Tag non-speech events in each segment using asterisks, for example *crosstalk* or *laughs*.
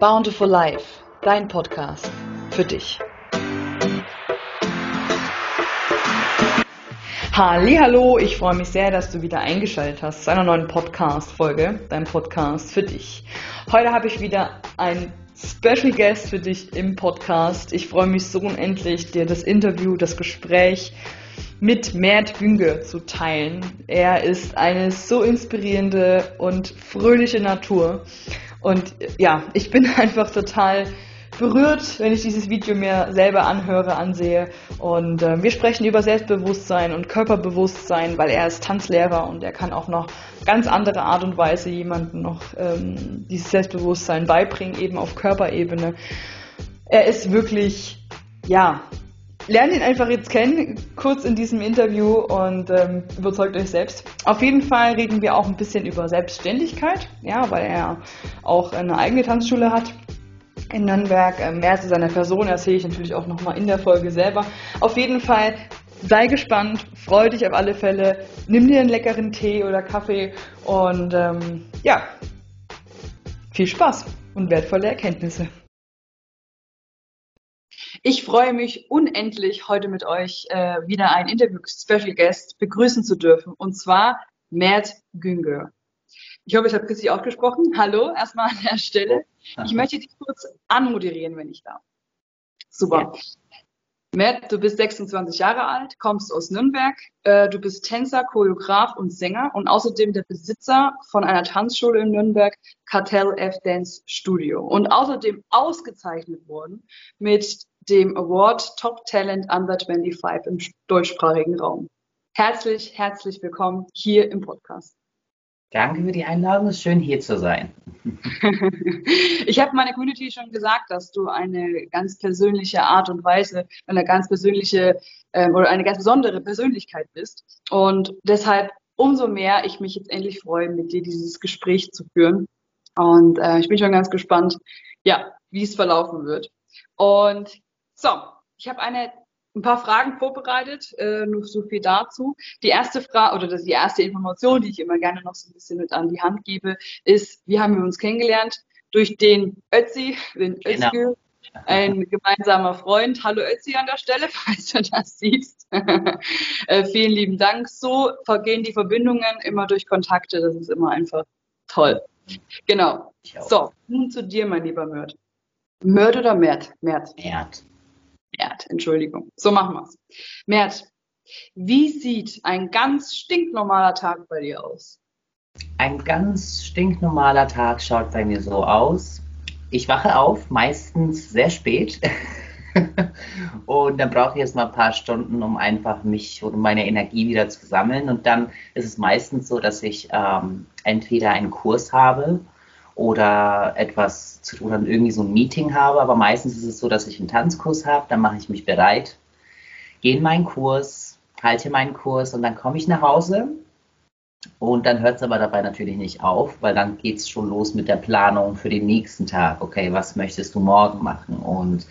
Bountiful Life, dein Podcast für dich. Hallo, ich freue mich sehr, dass du wieder eingeschaltet hast zu einer neuen Podcast-Folge, dein Podcast für dich. Heute habe ich wieder ein Special Guest für dich im Podcast. Ich freue mich so unendlich, dir das Interview, das Gespräch mit Mert Günge zu teilen. Er ist eine so inspirierende und fröhliche Natur. Und ja, ich bin *laughs* einfach total berührt, wenn ich dieses Video mir selber anhöre, ansehe. Und äh, wir sprechen über Selbstbewusstsein und Körperbewusstsein, weil er ist Tanzlehrer und er kann auch noch ganz andere Art und Weise jemandem noch ähm, dieses Selbstbewusstsein beibringen, eben auf Körperebene. Er ist wirklich, ja, lernt ihn einfach jetzt kennen, kurz in diesem Interview und ähm, überzeugt euch selbst. Auf jeden Fall reden wir auch ein bisschen über Selbstständigkeit, ja, weil er auch eine eigene Tanzschule hat in Nürnberg. Ähm, mehr zu seiner Person erzähle ich natürlich auch nochmal in der Folge selber. Auf jeden Fall sei gespannt, freu dich auf alle Fälle, nimm dir einen leckeren Tee oder Kaffee und ähm, ja, viel Spaß und wertvolle Erkenntnisse. Ich freue mich unendlich, heute mit euch äh, wieder einen Interview-Special Guest begrüßen zu dürfen, und zwar Mert Güngör. Ich hoffe, ich habe richtig ausgesprochen. Hallo, erstmal an der Stelle. Ich möchte dich kurz anmoderieren, wenn ich darf. Super. Ja. Matt, du bist 26 Jahre alt, kommst aus Nürnberg. Äh, du bist Tänzer, Choreograf und Sänger und außerdem der Besitzer von einer Tanzschule in Nürnberg, Cartel F Dance Studio. Und außerdem ausgezeichnet worden mit dem Award Top Talent Under 25 im deutschsprachigen Raum. Herzlich, herzlich willkommen hier im Podcast. Danke für die Einladung. Es ist schön, hier zu sein. *laughs* ich habe meiner Community schon gesagt, dass du eine ganz persönliche Art und Weise, eine ganz persönliche ähm, oder eine ganz besondere Persönlichkeit bist. Und deshalb umso mehr ich mich jetzt endlich freue, mit dir dieses Gespräch zu führen. Und äh, ich bin schon ganz gespannt, ja, wie es verlaufen wird. Und so, ich habe eine ein paar Fragen vorbereitet, äh, nur so viel dazu. Die erste Frage oder das, die erste Information, die ich immer gerne noch so ein bisschen mit an die Hand gebe, ist, wie haben wir uns kennengelernt? Durch den Ötzi, den genau. Özgür, ein gemeinsamer Freund. Hallo Ötzi an der Stelle, *laughs* falls du das siehst. *laughs* äh, vielen lieben Dank. So vergehen die Verbindungen immer durch Kontakte. Das ist immer einfach toll. Genau. So, nun zu dir, mein lieber Mört. Mört oder Mert? Mert. Mert. Mert, Entschuldigung. So machen wir's. Mert, wie sieht ein ganz stinknormaler Tag bei dir aus? Ein ganz stinknormaler Tag schaut bei mir so aus. Ich wache auf, meistens sehr spät. *laughs* und dann brauche ich jetzt mal ein paar Stunden, um einfach mich und meine Energie wieder zu sammeln. Und dann ist es meistens so, dass ich ähm, entweder einen Kurs habe oder etwas zu tun, dann irgendwie so ein Meeting habe. Aber meistens ist es so, dass ich einen Tanzkurs habe, dann mache ich mich bereit, gehe in meinen Kurs, halte meinen Kurs und dann komme ich nach Hause. Und dann hört es aber dabei natürlich nicht auf, weil dann geht es schon los mit der Planung für den nächsten Tag. Okay, was möchtest du morgen machen? Und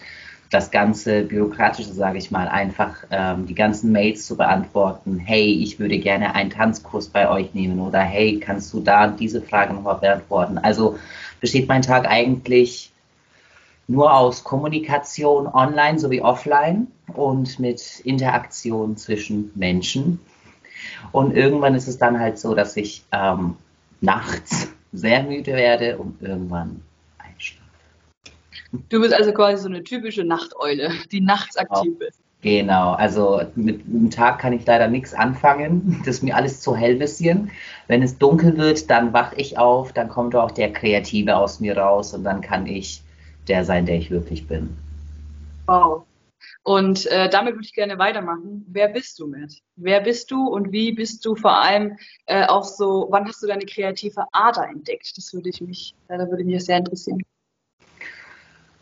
das ganze Bürokratische, sage ich mal, einfach ähm, die ganzen Mails zu beantworten. Hey, ich würde gerne einen Tanzkurs bei euch nehmen oder hey, kannst du da diese Frage nochmal beantworten? Also besteht mein Tag eigentlich nur aus Kommunikation online sowie offline und mit Interaktion zwischen Menschen. Und irgendwann ist es dann halt so, dass ich ähm, nachts *laughs* sehr müde werde und irgendwann Du bist also quasi so eine typische Nachteule, die nachts aktiv ist. Genau, also mit dem Tag kann ich leider nichts anfangen. Das ist mir alles zu hell bisschen. Wenn es dunkel wird, dann wach ich auf, dann kommt auch der Kreative aus mir raus und dann kann ich der sein, der ich wirklich bin. Wow. Und äh, damit würde ich gerne weitermachen. Wer bist du, Matt? Wer bist du und wie bist du vor allem äh, auch so, wann hast du deine kreative Ader entdeckt? Das würde ich mich, äh, da würde mich sehr interessieren.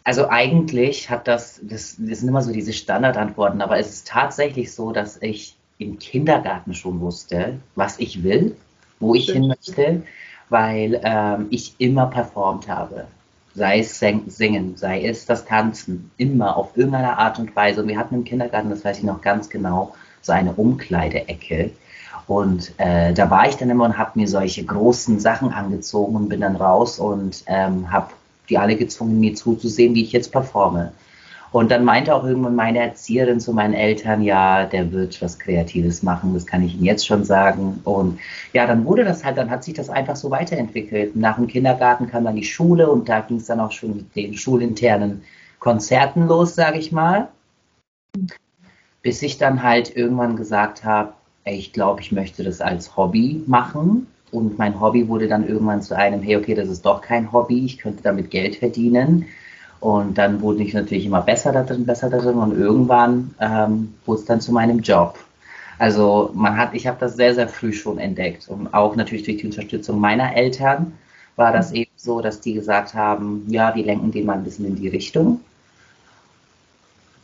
Also eigentlich hat das, das, das sind immer so diese Standardantworten, aber es ist tatsächlich so, dass ich im Kindergarten schon wusste, was ich will, wo ich hin möchte, weil ähm, ich immer performt habe. Sei es Singen, sei es das Tanzen, immer auf irgendeine Art und Weise. Und wir hatten im Kindergarten, das weiß ich noch ganz genau, so eine Umkleideecke. Und äh, da war ich dann immer und habe mir solche großen Sachen angezogen und bin dann raus und ähm, habe die alle gezwungen, mir zuzusehen, wie ich jetzt performe. Und dann meinte auch irgendwann meine Erzieherin zu meinen Eltern, ja, der wird was Kreatives machen, das kann ich Ihnen jetzt schon sagen. Und ja, dann wurde das halt, dann hat sich das einfach so weiterentwickelt. Nach dem Kindergarten kam dann die Schule und da ging es dann auch schon mit den schulinternen Konzerten los, sage ich mal. Bis ich dann halt irgendwann gesagt habe, ich glaube, ich möchte das als Hobby machen. Und mein Hobby wurde dann irgendwann zu einem, hey, okay, das ist doch kein Hobby, ich könnte damit Geld verdienen. Und dann wurde ich natürlich immer besser da drin, besser da drin und irgendwann ähm, wurde es dann zu meinem Job. Also man hat, ich habe das sehr, sehr früh schon entdeckt und auch natürlich durch die Unterstützung meiner Eltern war das eben so, dass die gesagt haben, ja, wir lenken den mal ein bisschen in die Richtung.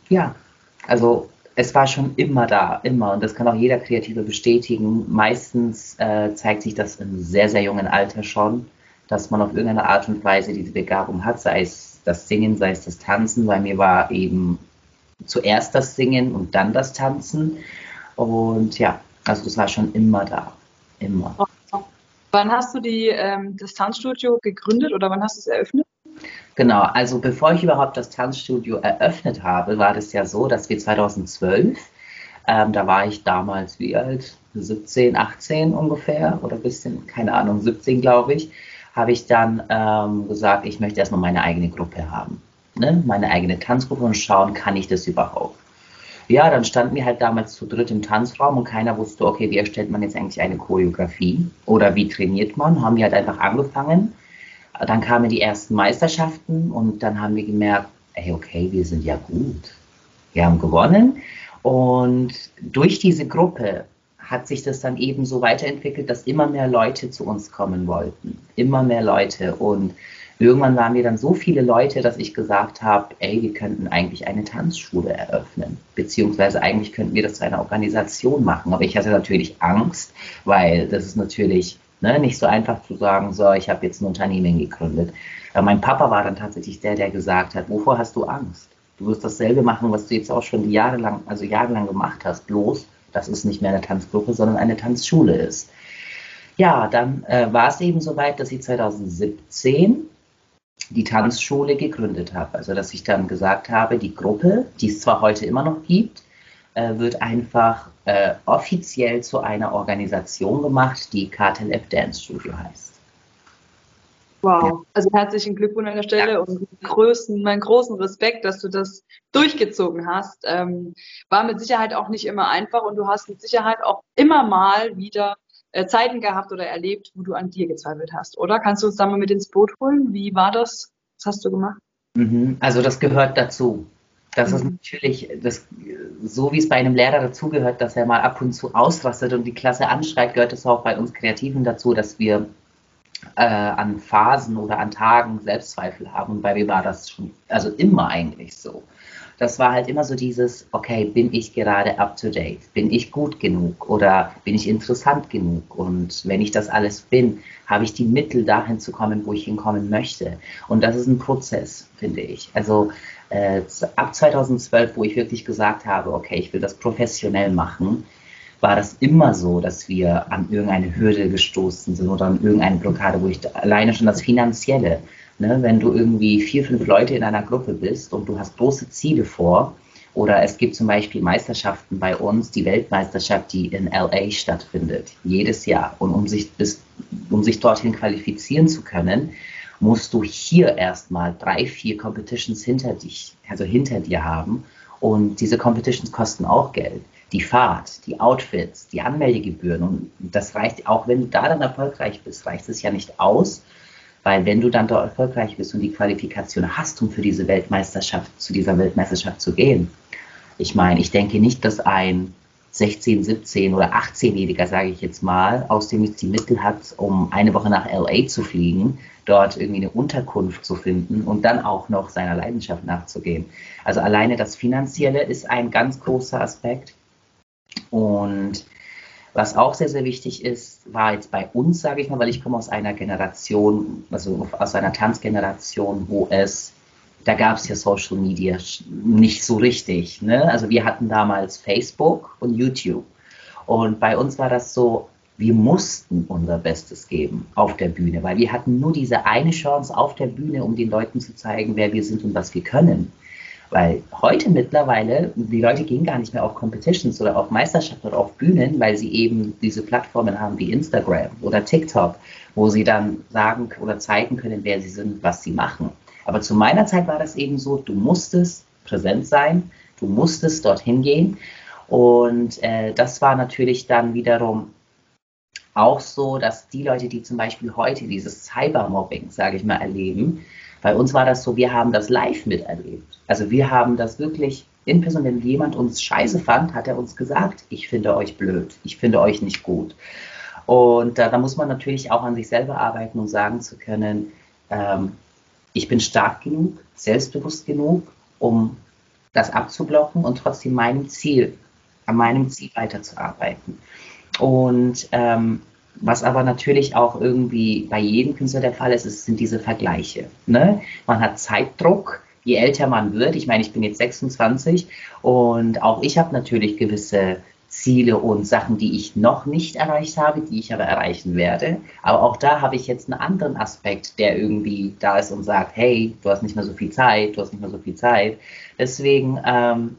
Ja, also es war schon immer da, immer. Und das kann auch jeder Kreative bestätigen. Meistens äh, zeigt sich das im sehr, sehr jungen Alter schon, dass man auf irgendeine Art und Weise diese Begabung hat, sei es das Singen, sei es das Tanzen. Bei mir war eben zuerst das Singen und dann das Tanzen. Und ja, also das war schon immer da. Immer. Wann hast du die, ähm, das Tanzstudio gegründet oder wann hast du es eröffnet? Genau, also bevor ich überhaupt das Tanzstudio eröffnet habe, war das ja so, dass wir 2012, ähm, da war ich damals wie alt, 17, 18 ungefähr oder bisschen, keine Ahnung, 17 glaube ich, habe ich dann ähm, gesagt, ich möchte erstmal meine eigene Gruppe haben. Ne? Meine eigene Tanzgruppe und schauen, kann ich das überhaupt? Ja, dann standen wir halt damals zu dritt im Tanzraum und keiner wusste, okay, wie erstellt man jetzt eigentlich eine Choreografie oder wie trainiert man? Haben wir halt einfach angefangen. Dann kamen die ersten Meisterschaften und dann haben wir gemerkt, ey, okay, wir sind ja gut. Wir haben gewonnen und durch diese Gruppe hat sich das dann eben so weiterentwickelt, dass immer mehr Leute zu uns kommen wollten. Immer mehr Leute. Und irgendwann waren wir dann so viele Leute, dass ich gesagt habe, ey, wir könnten eigentlich eine Tanzschule eröffnen. Beziehungsweise eigentlich könnten wir das zu einer Organisation machen. Aber ich hatte natürlich Angst, weil das ist natürlich ne, nicht so einfach zu sagen, so, ich habe jetzt ein Unternehmen gegründet. Aber mein Papa war dann tatsächlich der, der gesagt hat, wovor hast du Angst? Du wirst dasselbe machen, was du jetzt auch schon jahrelang, also jahrelang gemacht hast. Bloß dass es nicht mehr eine Tanzgruppe, sondern eine Tanzschule ist. Ja, dann äh, war es eben soweit, dass ich 2017 die Tanzschule gegründet habe. Also dass ich dann gesagt habe, die Gruppe, die es zwar heute immer noch gibt, äh, wird einfach äh, offiziell zu einer Organisation gemacht, die KTLF Dance Studio heißt. Wow, also herzlichen Glückwunsch an der Stelle ja. und größten, meinen großen Respekt, dass du das durchgezogen hast. Ähm, war mit Sicherheit auch nicht immer einfach und du hast mit Sicherheit auch immer mal wieder äh, Zeiten gehabt oder erlebt, wo du an dir gezweifelt hast, oder? Kannst du uns da mal mit ins Boot holen? Wie war das? Was hast du gemacht? Mhm, also das gehört dazu. Das mhm. ist natürlich das, so wie es bei einem Lehrer dazugehört, dass er mal ab und zu ausrastet und die Klasse anschreit, gehört es auch bei uns Kreativen dazu, dass wir äh, an Phasen oder an Tagen Selbstzweifel haben. Und bei mir war das schon, also immer eigentlich so. Das war halt immer so dieses, okay, bin ich gerade up to date? Bin ich gut genug oder bin ich interessant genug? Und wenn ich das alles bin, habe ich die Mittel dahin zu kommen, wo ich hinkommen möchte. Und das ist ein Prozess, finde ich. Also äh, ab 2012, wo ich wirklich gesagt habe, okay, ich will das professionell machen, war das immer so, dass wir an irgendeine Hürde gestoßen sind oder an irgendeine Blockade, wo ich alleine schon das Finanzielle, ne, wenn du irgendwie vier, fünf Leute in einer Gruppe bist und du hast große Ziele vor, oder es gibt zum Beispiel Meisterschaften bei uns, die Weltmeisterschaft, die in LA stattfindet, jedes Jahr. Und um sich, bis, um sich dorthin qualifizieren zu können, musst du hier erstmal drei, vier Competitions hinter dich, also hinter dir haben. Und diese Competitions kosten auch Geld die Fahrt, die Outfits, die Anmeldegebühren. Und das reicht, auch wenn du da dann erfolgreich bist, reicht es ja nicht aus, weil wenn du dann dort erfolgreich bist und die Qualifikation hast, um für diese Weltmeisterschaft, zu dieser Weltmeisterschaft zu gehen. Ich meine, ich denke nicht, dass ein 16, 17 oder 18-Jähriger, sage ich jetzt mal, aus dem jetzt die Mittel hat, um eine Woche nach LA zu fliegen, dort irgendwie eine Unterkunft zu finden und dann auch noch seiner Leidenschaft nachzugehen. Also alleine das Finanzielle ist ein ganz großer Aspekt. Und was auch sehr, sehr wichtig ist, war jetzt bei uns, sage ich mal, weil ich komme aus einer Generation, also aus einer Tanzgeneration, wo es, da gab es ja Social Media nicht so richtig. Ne? Also wir hatten damals Facebook und YouTube. Und bei uns war das so, wir mussten unser Bestes geben auf der Bühne, weil wir hatten nur diese eine Chance auf der Bühne, um den Leuten zu zeigen, wer wir sind und was wir können. Weil heute mittlerweile, die Leute gehen gar nicht mehr auf Competitions oder auf Meisterschaften oder auf Bühnen, weil sie eben diese Plattformen haben wie Instagram oder TikTok, wo sie dann sagen oder zeigen können, wer sie sind, was sie machen. Aber zu meiner Zeit war das eben so, du musstest präsent sein, du musstest dorthin gehen. Und äh, das war natürlich dann wiederum auch so, dass die Leute, die zum Beispiel heute dieses Cybermobbing, sage ich mal, erleben, bei uns war das so, wir haben das live miterlebt. Also wir haben das wirklich in Person, wenn jemand uns scheiße fand, hat er uns gesagt, ich finde euch blöd, ich finde euch nicht gut. Und äh, da muss man natürlich auch an sich selber arbeiten und sagen zu können, ähm, ich bin stark genug, selbstbewusst genug, um das abzublocken und trotzdem meinem Ziel, an meinem Ziel weiterzuarbeiten. Und ähm, was aber natürlich auch irgendwie bei jedem Künstler der Fall ist, ist sind diese Vergleiche. Ne? Man hat Zeitdruck, je älter man wird. Ich meine, ich bin jetzt 26 und auch ich habe natürlich gewisse Ziele und Sachen, die ich noch nicht erreicht habe, die ich aber erreichen werde. Aber auch da habe ich jetzt einen anderen Aspekt, der irgendwie da ist und sagt, hey, du hast nicht mehr so viel Zeit, du hast nicht mehr so viel Zeit. Deswegen ähm,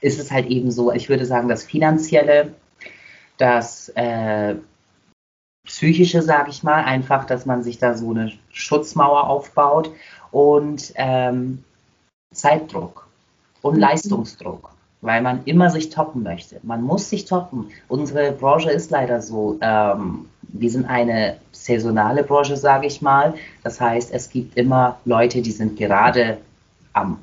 ist es halt eben so, ich würde sagen, das Finanzielle, das äh, psychische, sage ich mal, einfach, dass man sich da so eine Schutzmauer aufbaut und ähm, Zeitdruck und mhm. Leistungsdruck, weil man immer sich toppen möchte. Man muss sich toppen. Unsere Branche ist leider so, ähm, wir sind eine saisonale Branche, sage ich mal. Das heißt, es gibt immer Leute, die sind gerade am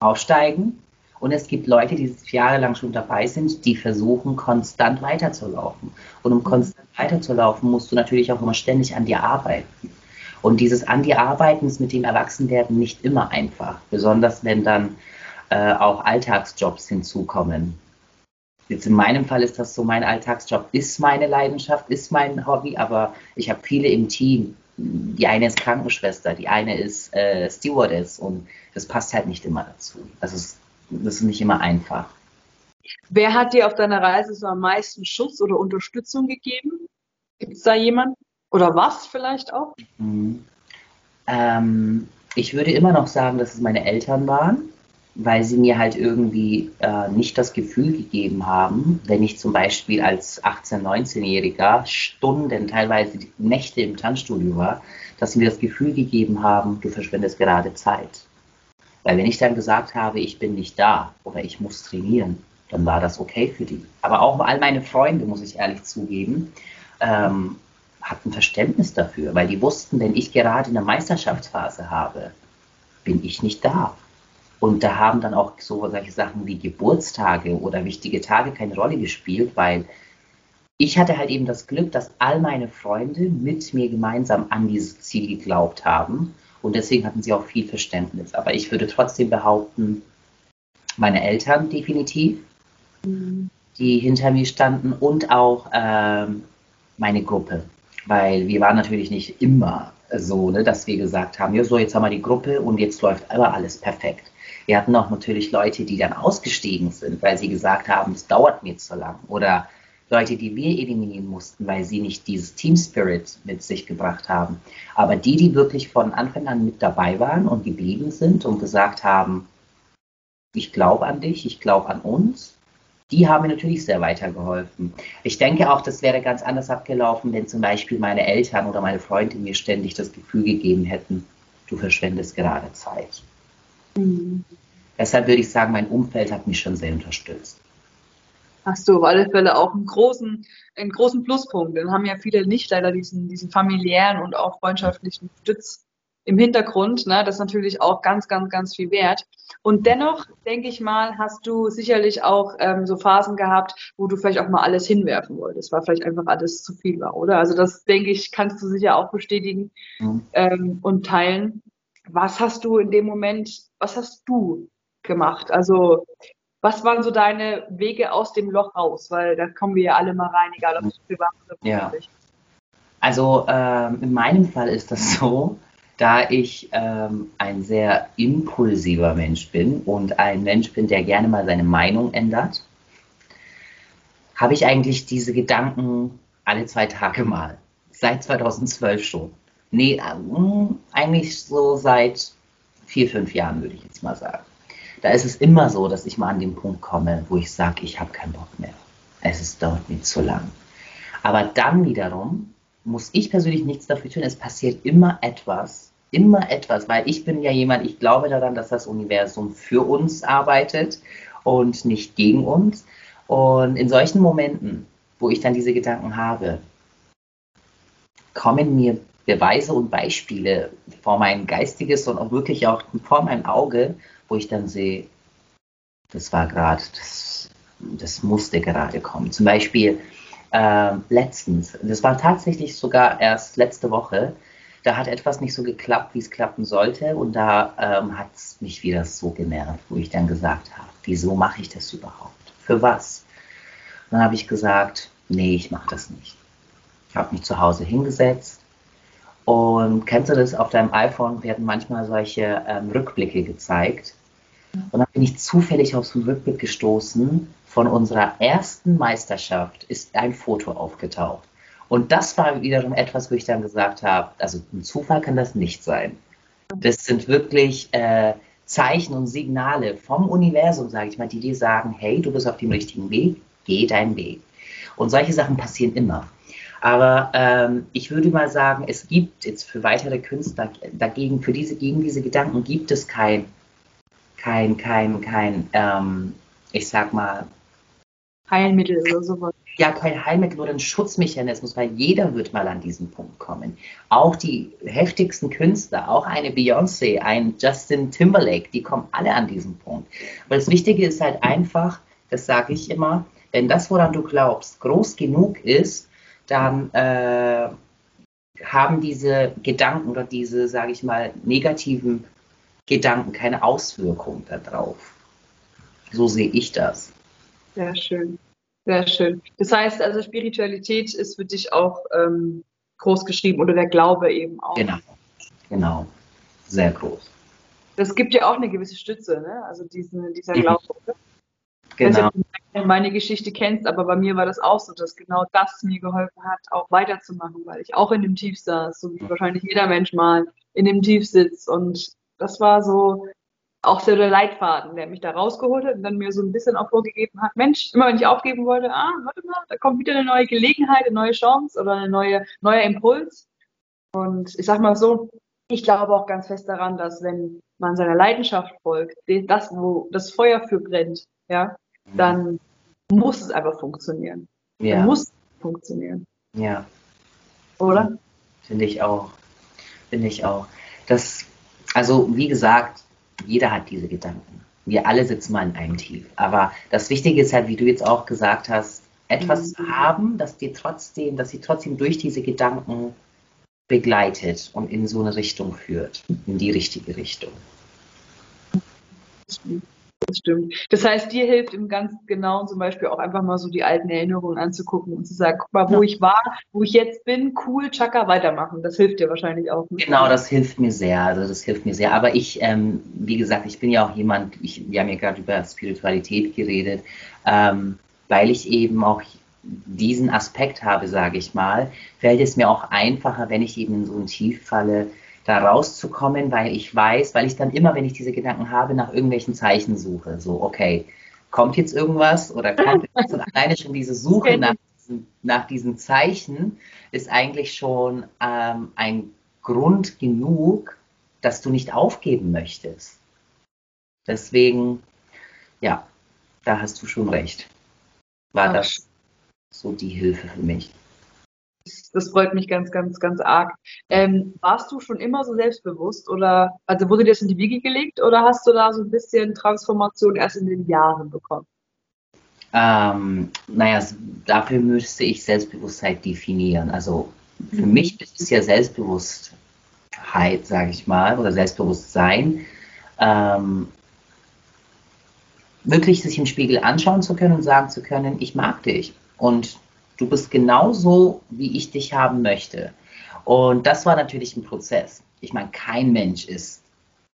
Aufsteigen und es gibt Leute, die jahrelang schon dabei sind, die versuchen, konstant weiterzulaufen. Und um konstant weiterzulaufen, musst du natürlich auch immer ständig an dir arbeiten. Und dieses an dir arbeiten ist mit dem Erwachsenwerden nicht immer einfach. Besonders wenn dann äh, auch Alltagsjobs hinzukommen. Jetzt in meinem Fall ist das so, mein Alltagsjob ist meine Leidenschaft, ist mein Hobby, aber ich habe viele im Team. Die eine ist Krankenschwester, die eine ist äh, Stewardess und das passt halt nicht immer dazu. Also es das ist nicht immer einfach. Wer hat dir auf deiner Reise so am meisten Schutz oder Unterstützung gegeben? Gibt es da jemanden? Oder was vielleicht auch? Mhm. Ähm, ich würde immer noch sagen, dass es meine Eltern waren, weil sie mir halt irgendwie äh, nicht das Gefühl gegeben haben, wenn ich zum Beispiel als 18-, 19-Jähriger Stunden, teilweise Nächte im Tanzstudio war, dass sie mir das Gefühl gegeben haben, du verschwendest gerade Zeit. Weil wenn ich dann gesagt habe, ich bin nicht da oder ich muss trainieren, dann war das okay für die. Aber auch all meine Freunde, muss ich ehrlich zugeben, ähm, hatten Verständnis dafür, weil die wussten, wenn ich gerade eine Meisterschaftsphase habe, bin ich nicht da. Und da haben dann auch so solche Sachen wie Geburtstage oder wichtige Tage keine Rolle gespielt, weil ich hatte halt eben das Glück, dass all meine Freunde mit mir gemeinsam an dieses Ziel geglaubt haben und deswegen hatten sie auch viel Verständnis. Aber ich würde trotzdem behaupten, meine Eltern definitiv, mhm. die hinter mir standen und auch ähm, meine Gruppe. Weil wir waren natürlich nicht immer so, ne, dass wir gesagt haben, ja so, jetzt haben wir die Gruppe und jetzt läuft aber alles perfekt. Wir hatten auch natürlich Leute, die dann ausgestiegen sind, weil sie gesagt haben, es dauert mir zu lang. Oder Leute, die wir eliminieren mussten, weil sie nicht dieses Team Spirit mit sich gebracht haben. Aber die, die wirklich von Anfang an mit dabei waren und geblieben sind und gesagt haben, ich glaube an dich, ich glaube an uns, die haben mir natürlich sehr weitergeholfen. Ich denke auch, das wäre ganz anders abgelaufen, wenn zum Beispiel meine Eltern oder meine Freunde mir ständig das Gefühl gegeben hätten, du verschwendest gerade Zeit. Mhm. Deshalb würde ich sagen, mein Umfeld hat mich schon sehr unterstützt hast du auf alle Fälle auch einen großen, einen großen Pluspunkt. Dann haben ja viele nicht leider diesen, diesen familiären und auch freundschaftlichen Stütz im Hintergrund. Ne? Das ist natürlich auch ganz, ganz, ganz viel wert. Und dennoch, denke ich mal, hast du sicherlich auch ähm, so Phasen gehabt, wo du vielleicht auch mal alles hinwerfen wolltest, weil vielleicht einfach alles zu viel war, oder? Also das, denke ich, kannst du sicher auch bestätigen mhm. ähm, und teilen. Was hast du in dem Moment, was hast du gemacht? Also was waren so deine Wege aus dem Loch raus? Weil da kommen wir ja alle mal rein, egal ob es privat oder beruflich. Ja. Also ähm, in meinem Fall ist das *laughs* so, da ich ähm, ein sehr impulsiver Mensch bin und ein Mensch bin, der gerne mal seine Meinung ändert, habe ich eigentlich diese Gedanken alle zwei Tage mal. Seit 2012 schon. Nee, äh, eigentlich so seit vier, fünf Jahren, würde ich jetzt mal sagen. Da ist es immer so, dass ich mal an den Punkt komme, wo ich sage, ich habe keinen Bock mehr. Es ist dort nicht zu lang. Aber dann wiederum muss ich persönlich nichts dafür tun. Es passiert immer etwas, immer etwas, weil ich bin ja jemand, ich glaube daran, dass das Universum für uns arbeitet und nicht gegen uns. Und in solchen Momenten, wo ich dann diese Gedanken habe, kommen mir Beweise und Beispiele vor mein geistiges und auch wirklich auch vor meinem Auge, wo ich dann sehe, das war gerade, das, das musste gerade kommen. Zum Beispiel äh, letztens, das war tatsächlich sogar erst letzte Woche, da hat etwas nicht so geklappt, wie es klappen sollte und da ähm, hat es mich wieder so genervt, wo ich dann gesagt habe, wieso mache ich das überhaupt? Für was? dann habe ich gesagt, nee, ich mache das nicht. Ich habe mich zu Hause hingesetzt und kennst du das, auf deinem iPhone werden manchmal solche ähm, Rückblicke gezeigt. Und dann bin ich zufällig auf so einen Rückblick gestoßen. Von unserer ersten Meisterschaft ist ein Foto aufgetaucht. Und das war wiederum etwas, wo ich dann gesagt habe, also ein Zufall kann das nicht sein. Das sind wirklich äh, Zeichen und Signale vom Universum, sage ich mal, die dir sagen, hey, du bist auf dem richtigen Weg, geh deinen Weg. Und solche Sachen passieren immer. Aber ähm, ich würde mal sagen, es gibt jetzt für weitere Künstler dagegen, für diese, gegen diese Gedanken gibt es kein, kein, kein, kein, ähm, ich sag mal, Heilmittel oder sowas. Ja, kein Heilmittel oder ein Schutzmechanismus, weil jeder wird mal an diesen Punkt kommen. Auch die heftigsten Künstler, auch eine Beyoncé, ein Justin Timberlake, die kommen alle an diesen Punkt. Weil das Wichtige ist halt einfach, das sage ich immer, wenn das, woran du glaubst, groß genug ist, dann äh, haben diese Gedanken oder diese, sage ich mal, negativen Gedanken keine Auswirkung darauf. So sehe ich das. Sehr schön, sehr schön. Das heißt also, Spiritualität ist für dich auch ähm, groß geschrieben oder der Glaube eben auch. Genau, genau, sehr groß. Das gibt ja auch eine gewisse Stütze, ne? also diesen, dieser mhm. Genau. Wenn du meine Geschichte kennst, aber bei mir war das auch so, dass genau das mir geholfen hat, auch weiterzumachen, weil ich auch in dem Tief saß, so wie wahrscheinlich jeder Mensch mal in dem Tief sitzt. Und das war so auch so der Leitfaden, der mich da rausgeholt hat und dann mir so ein bisschen auch vorgegeben hat, Mensch, immer wenn ich aufgeben wollte, ah, warte mal, da kommt wieder eine neue Gelegenheit, eine neue Chance oder ein neue, neuer Impuls. Und ich sag mal so, ich glaube auch ganz fest daran, dass wenn man seiner Leidenschaft folgt, das, wo das Feuer für brennt, ja, dann muss es einfach funktionieren. Ja. Dann muss es funktionieren. Ja. Oder? Finde ich auch. Finde ich auch. Das, also wie gesagt, jeder hat diese Gedanken. Wir alle sitzen mal in einem Tief. Aber das Wichtige ist halt, wie du jetzt auch gesagt hast, etwas mhm. zu haben, das dir trotzdem, dass sie trotzdem durch diese Gedanken begleitet und in so eine Richtung führt, in die richtige Richtung. Das stimmt. Das heißt, dir hilft im ganz Genauen zum Beispiel auch einfach mal so die alten Erinnerungen anzugucken und zu sagen, guck mal, wo ja. ich war, wo ich jetzt bin, cool, Chaka, weitermachen. Das hilft dir wahrscheinlich auch. Nicht? Genau, das hilft mir sehr. Also das hilft mir sehr. Aber ich, ähm, wie gesagt, ich bin ja auch jemand, ich, wir haben ja gerade über Spiritualität geredet, ähm, weil ich eben auch diesen Aspekt habe, sage ich mal, fällt es mir auch einfacher, wenn ich eben in so ein Tief falle, da rauszukommen, weil ich weiß, weil ich dann immer, wenn ich diese Gedanken habe, nach irgendwelchen Zeichen suche. So, okay, kommt jetzt irgendwas oder kommt *laughs* jetzt und alleine schon diese Suche nach diesen, nach diesen Zeichen ist eigentlich schon ähm, ein Grund genug, dass du nicht aufgeben möchtest. Deswegen, ja, da hast du schon recht. War das so die Hilfe für mich das freut mich ganz, ganz, ganz arg. Ähm, warst du schon immer so selbstbewusst oder, also wurde dir das in die Wiege gelegt oder hast du da so ein bisschen Transformation erst in den Jahren bekommen? Ähm, naja, dafür müsste ich Selbstbewusstheit definieren. Also für mhm. mich ist es ja Selbstbewusstheit, sage ich mal, oder Selbstbewusstsein, ähm, wirklich sich im Spiegel anschauen zu können und sagen zu können, ich mag dich. Und Du bist genauso, wie ich dich haben möchte. Und das war natürlich ein Prozess. Ich meine, kein Mensch ist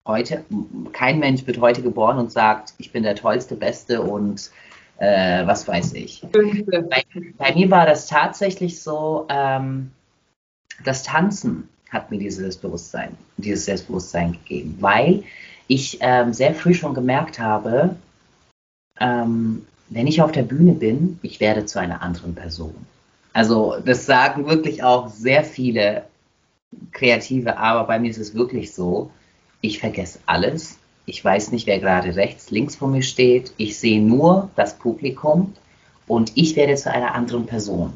heute, kein Mensch wird heute geboren und sagt, ich bin der tollste, beste und äh, was weiß ich. Bei, bei, mir war das tatsächlich so, ähm, das Tanzen hat mir dieses Bewusstsein, dieses Selbstbewusstsein gegeben, weil ich ähm, sehr früh schon gemerkt habe, ähm, wenn ich auf der Bühne bin, ich werde zu einer anderen Person. Also das sagen wirklich auch sehr viele Kreative, aber bei mir ist es wirklich so, ich vergesse alles. Ich weiß nicht, wer gerade rechts, links von mir steht. Ich sehe nur das Publikum und ich werde zu einer anderen Person.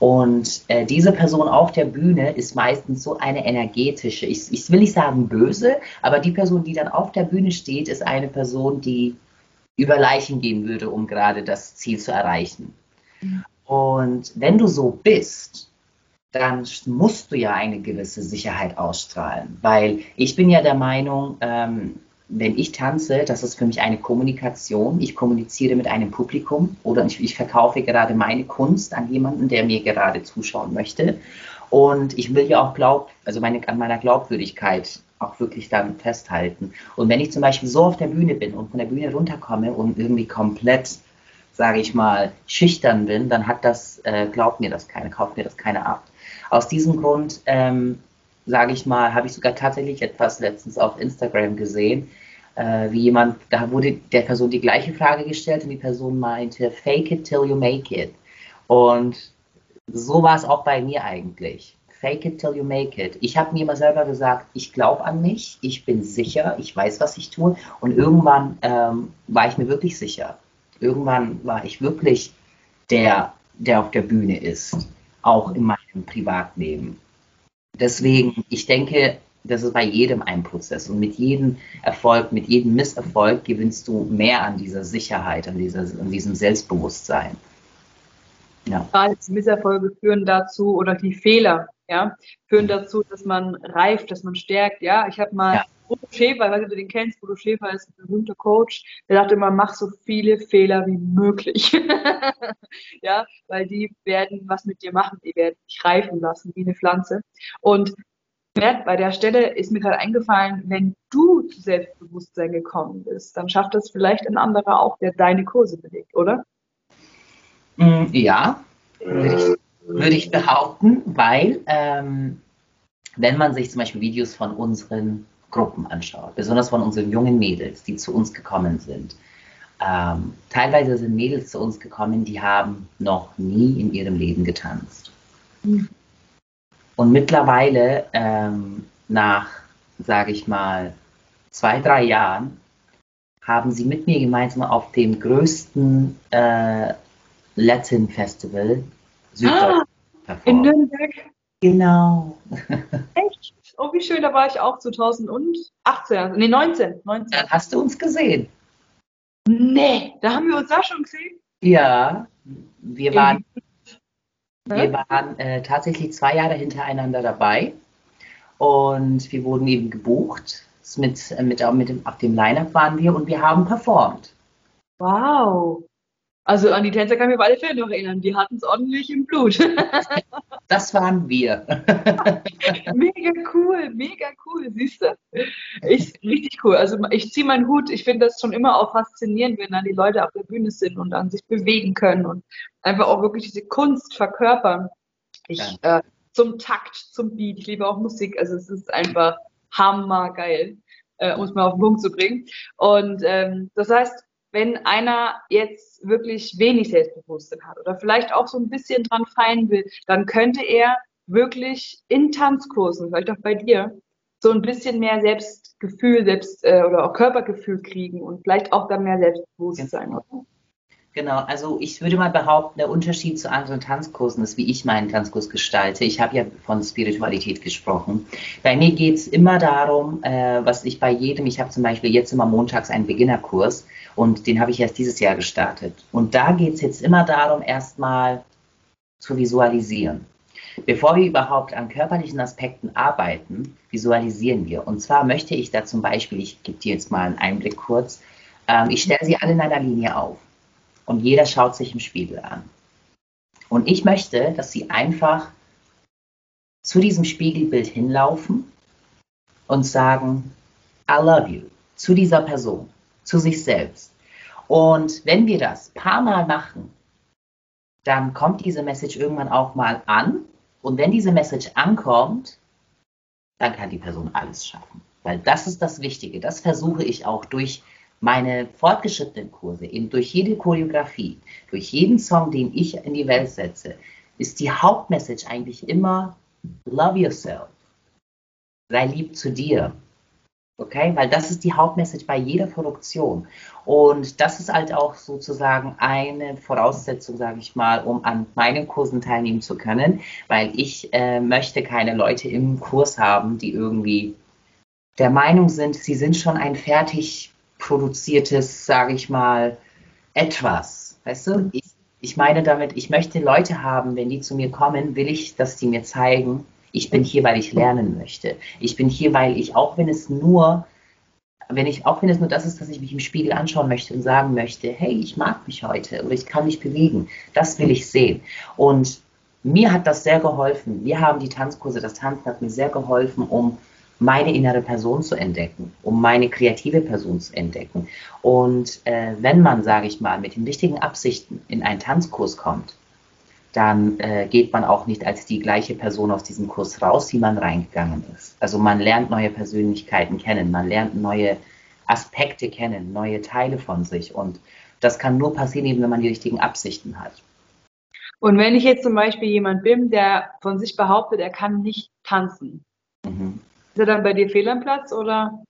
Und äh, diese Person auf der Bühne ist meistens so eine energetische, ich, ich will nicht sagen böse, aber die Person, die dann auf der Bühne steht, ist eine Person, die über Leichen gehen würde, um gerade das Ziel zu erreichen. Mhm. Und wenn du so bist, dann musst du ja eine gewisse Sicherheit ausstrahlen, weil ich bin ja der Meinung, ähm, wenn ich tanze, das ist für mich eine Kommunikation. Ich kommuniziere mit einem Publikum oder ich, ich, verkaufe gerade meine Kunst an jemanden, der mir gerade zuschauen möchte. Und ich will ja auch glaub, also meine, an meiner Glaubwürdigkeit auch wirklich dann festhalten. Und wenn ich zum Beispiel so auf der Bühne bin und von der Bühne runterkomme und irgendwie komplett, sage ich mal, schüchtern bin, dann hat das, äh, glaubt mir das keiner, kauft mir das keiner ab. Aus diesem Grund ähm, sage ich mal, habe ich sogar tatsächlich etwas letztens auf Instagram gesehen, äh, wie jemand, da wurde der Person die gleiche Frage gestellt und die Person meinte, fake it till you make it. Und so war es auch bei mir eigentlich. Fake it till you make it. Ich habe mir immer selber gesagt, ich glaube an mich, ich bin sicher, ich weiß, was ich tue. Und irgendwann ähm, war ich mir wirklich sicher. Irgendwann war ich wirklich der, der auf der Bühne ist, auch in meinem Privatleben. Deswegen, ich denke, das ist bei jedem ein Prozess. Und mit jedem Erfolg, mit jedem Misserfolg gewinnst du mehr an dieser Sicherheit, an, dieser, an diesem Selbstbewusstsein. Ja. Misserfolge führen dazu, oder die Fehler, ja, führen dazu, dass man reift, dass man stärkt. Ja, ich habe mal ja. Bodo Schäfer, ich weiß nicht, ob du den kennst, Bodo Schäfer ist ein berühmter Coach, der sagte immer, mach so viele Fehler wie möglich. *laughs* ja, weil die werden was mit dir machen, die werden dich reifen lassen wie eine Pflanze. Und ja, bei der Stelle ist mir gerade eingefallen, wenn du zu Selbstbewusstsein gekommen bist, dann schafft das vielleicht ein anderer auch, der deine Kurse belegt, oder? Mm, ja, würde ich, würde ich behaupten, weil ähm, wenn man sich zum Beispiel Videos von unseren Gruppen anschaut, besonders von unseren jungen Mädels, die zu uns gekommen sind. Ähm, teilweise sind Mädels zu uns gekommen, die haben noch nie in ihrem Leben getanzt. Mhm. Und mittlerweile, ähm, nach, sage ich mal, zwei, drei Jahren, haben sie mit mir gemeinsam auf dem größten äh, Latin Festival Süddeutschland ah, In Nürnberg? Genau. *laughs* Echt? Oh, wie schön, da war ich auch 2018, nee, 19. 19. Dann hast du uns gesehen. Nee, da haben wir uns da schon gesehen? Ja, wir waren, wir waren äh, tatsächlich zwei Jahre hintereinander dabei und wir wurden eben gebucht. Mit, mit, mit dem, auf dem Line-Up waren wir und wir haben performt. Wow. Also an die Tänzer kann ich mich auf alle Fälle noch erinnern. Die hatten es ordentlich im Blut. *laughs* das waren wir. *laughs* mega cool, mega cool, siehst du? Ich, richtig cool. Also ich ziehe meinen Hut. Ich finde das schon immer auch faszinierend, wenn dann die Leute auf der Bühne sind und dann sich bewegen können und einfach auch wirklich diese Kunst verkörpern. Ich, äh, zum Takt, zum Beat. Ich liebe auch Musik. Also es ist einfach hammergeil, äh, um es mal auf den Punkt zu bringen. Und ähm, das heißt, wenn einer jetzt wirklich wenig Selbstbewusstsein hat oder vielleicht auch so ein bisschen dran feilen will, dann könnte er wirklich in Tanzkursen, vielleicht auch bei dir, so ein bisschen mehr Selbstgefühl, Selbst äh, oder auch Körpergefühl kriegen und vielleicht auch dann mehr Selbstbewusstsein. Genau. Genau, also ich würde mal behaupten, der Unterschied zu anderen Tanzkursen ist, wie ich meinen Tanzkurs gestalte. Ich habe ja von Spiritualität gesprochen. Bei mir geht es immer darum, äh, was ich bei jedem, ich habe zum Beispiel jetzt immer montags einen Beginnerkurs und den habe ich erst dieses Jahr gestartet. Und da geht es jetzt immer darum, erstmal zu visualisieren. Bevor wir überhaupt an körperlichen Aspekten arbeiten, visualisieren wir. Und zwar möchte ich da zum Beispiel, ich gebe dir jetzt mal einen Einblick kurz, ähm, ich stelle sie alle in einer Linie auf und jeder schaut sich im Spiegel an. Und ich möchte, dass Sie einfach zu diesem Spiegelbild hinlaufen und sagen, I love you, zu dieser Person, zu sich selbst. Und wenn wir das paar Mal machen, dann kommt diese Message irgendwann auch mal an. Und wenn diese Message ankommt, dann kann die Person alles schaffen. Weil das ist das Wichtige. Das versuche ich auch durch meine fortgeschrittenen Kurse, eben durch jede Choreografie, durch jeden Song, den ich in die Welt setze, ist die Hauptmessage eigentlich immer Love yourself. Sei lieb zu dir. Okay, weil das ist die Hauptmessage bei jeder Produktion. Und das ist halt auch sozusagen eine Voraussetzung, sage ich mal, um an meinen Kursen teilnehmen zu können, weil ich äh, möchte keine Leute im Kurs haben, die irgendwie der Meinung sind, sie sind schon ein fertig produziertes, sage ich mal, etwas. Weißt du? Ich, ich meine damit, ich möchte Leute haben, wenn die zu mir kommen, will ich, dass die mir zeigen, ich bin hier, weil ich lernen möchte. Ich bin hier, weil ich, auch wenn es nur, wenn ich, auch wenn es nur das ist, dass ich mich im Spiegel anschauen möchte und sagen möchte, hey, ich mag mich heute oder ich kann mich bewegen, das will ich sehen. Und mir hat das sehr geholfen. Wir haben die Tanzkurse, das Tanzen hat mir sehr geholfen, um meine innere Person zu entdecken, um meine kreative Person zu entdecken. Und äh, wenn man, sage ich mal, mit den richtigen Absichten in einen Tanzkurs kommt, dann äh, geht man auch nicht als die gleiche Person aus diesem Kurs raus, wie man reingegangen ist. Also man lernt neue Persönlichkeiten kennen, man lernt neue Aspekte kennen, neue Teile von sich. Und das kann nur passieren, eben wenn man die richtigen Absichten hat. Und wenn ich jetzt zum Beispiel jemand bin, der von sich behauptet, er kann nicht tanzen, mhm. Ist er dann bei dir fehl am Platz oder?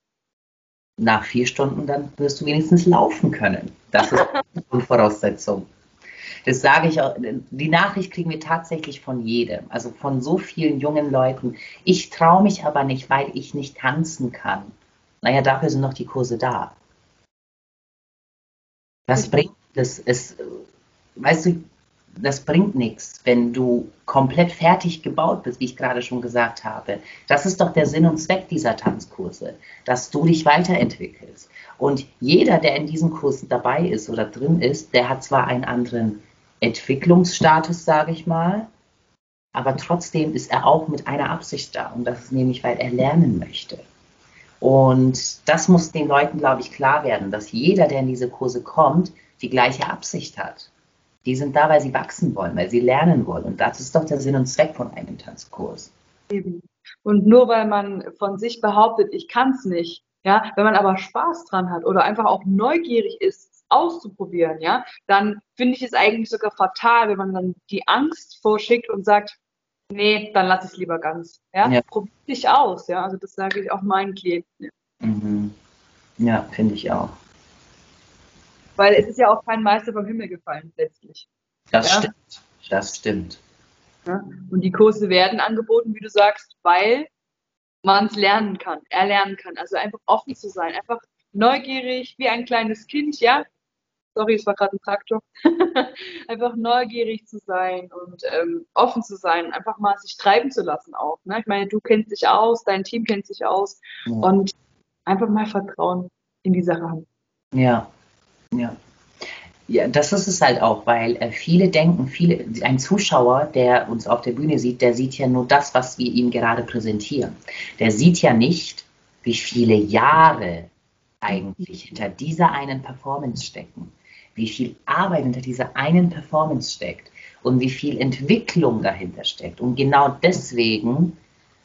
Nach vier Stunden dann wirst du wenigstens laufen können. Das ist *laughs* eine Voraussetzung. Das sage ich auch, die Nachricht kriegen wir tatsächlich von jedem, also von so vielen jungen Leuten. Ich traue mich aber nicht, weil ich nicht tanzen kann. Naja, dafür sind noch die Kurse da. Das bringt, das ist, weißt du, das bringt nichts, wenn du komplett fertig gebaut bist, wie ich gerade schon gesagt habe. Das ist doch der Sinn und Zweck dieser Tanzkurse, dass du dich weiterentwickelst. Und jeder, der in diesen Kursen dabei ist oder drin ist, der hat zwar einen anderen Entwicklungsstatus, sage ich mal. Aber trotzdem ist er auch mit einer Absicht da. Und das ist nämlich, weil er lernen möchte. Und das muss den Leuten, glaube ich, klar werden, dass jeder, der in diese Kurse kommt, die gleiche Absicht hat. Die sind da, weil sie wachsen wollen, weil sie lernen wollen. Und das ist doch der Sinn und Zweck von einem Tanzkurs. Eben. Und nur weil man von sich behauptet, ich kann es nicht, ja, wenn man aber Spaß dran hat oder einfach auch neugierig ist, auszuprobieren, ja, dann finde ich es eigentlich sogar fatal, wenn man dann die Angst vorschickt und sagt, nee, dann lass es lieber ganz. Ja, ja. probier dich aus, ja. Also das sage ich auch meinen Klienten. Mhm. ja finde ich auch. Weil es ist ja auch kein Meister vom Himmel gefallen, letztlich. Das ja? stimmt. Das stimmt. Ja? Und die Kurse werden angeboten, wie du sagst, weil man es lernen kann, erlernen kann. Also einfach offen zu sein, einfach neugierig, wie ein kleines Kind, ja, sorry, es war gerade ein Traktor, *laughs* einfach neugierig zu sein und ähm, offen zu sein, einfach mal sich treiben zu lassen auch. Ne? Ich meine, du kennst dich aus, dein Team kennt sich aus ja. und einfach mal Vertrauen in die Sache haben. Ja, ja. Ja, das ist es halt auch, weil äh, viele denken, viele, ein Zuschauer, der uns auf der Bühne sieht, der sieht ja nur das, was wir ihm gerade präsentieren. Der sieht ja nicht, wie viele Jahre eigentlich hinter dieser einen Performance stecken wie viel Arbeit hinter dieser einen Performance steckt und wie viel Entwicklung dahinter steckt. Und genau deswegen,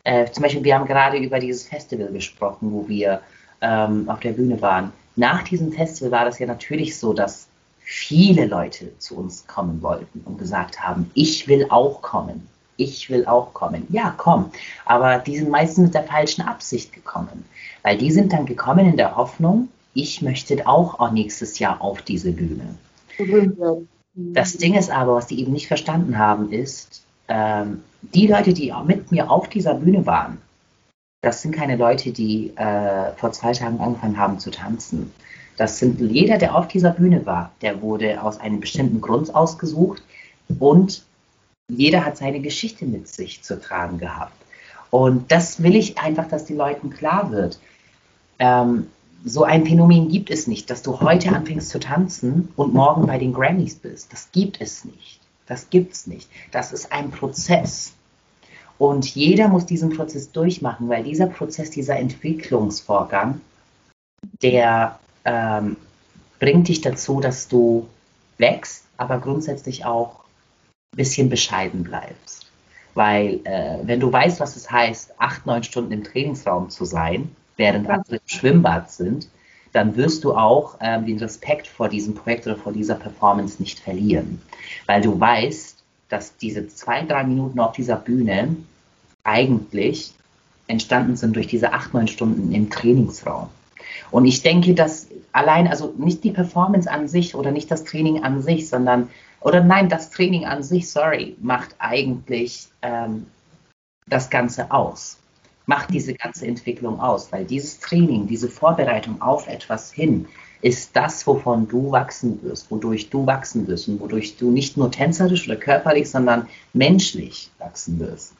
äh, zum Beispiel, wir haben gerade über dieses Festival gesprochen, wo wir ähm, auf der Bühne waren. Nach diesem Festival war das ja natürlich so, dass viele Leute zu uns kommen wollten und gesagt haben, ich will auch kommen. Ich will auch kommen. Ja, komm. Aber die sind meistens mit der falschen Absicht gekommen. Weil die sind dann gekommen in der Hoffnung, ich möchte auch nächstes Jahr auf diese Bühne. Das Ding ist aber, was die eben nicht verstanden haben, ist, ähm, die Leute, die mit mir auf dieser Bühne waren, das sind keine Leute, die äh, vor zwei Tagen angefangen haben zu tanzen. Das sind jeder, der auf dieser Bühne war, der wurde aus einem bestimmten Grund ausgesucht und jeder hat seine Geschichte mit sich zu tragen gehabt. Und das will ich einfach, dass die Leuten klar wird. Ähm, so ein Phänomen gibt es nicht, dass du heute anfängst zu tanzen und morgen bei den Grammys bist. Das gibt es nicht. Das gibt's nicht. Das ist ein Prozess. Und jeder muss diesen Prozess durchmachen, weil dieser Prozess, dieser Entwicklungsvorgang, der, ähm, bringt dich dazu, dass du wächst, aber grundsätzlich auch ein bisschen bescheiden bleibst. Weil äh, wenn du weißt, was es heißt, acht, neun Stunden im Trainingsraum zu sein, während andere im Schwimmbad sind, dann wirst du auch ähm, den Respekt vor diesem Projekt oder vor dieser Performance nicht verlieren. Weil du weißt, dass diese zwei, drei Minuten auf dieser Bühne eigentlich entstanden sind durch diese acht, neun Stunden im Trainingsraum. Und ich denke, dass allein, also nicht die Performance an sich oder nicht das Training an sich, sondern, oder nein, das Training an sich, sorry, macht eigentlich ähm, das Ganze aus, macht diese ganze Entwicklung aus, weil dieses Training, diese Vorbereitung auf etwas hin, ist das, wovon du wachsen wirst, wodurch du wachsen wirst und wodurch du nicht nur tänzerisch oder körperlich, sondern menschlich wachsen wirst.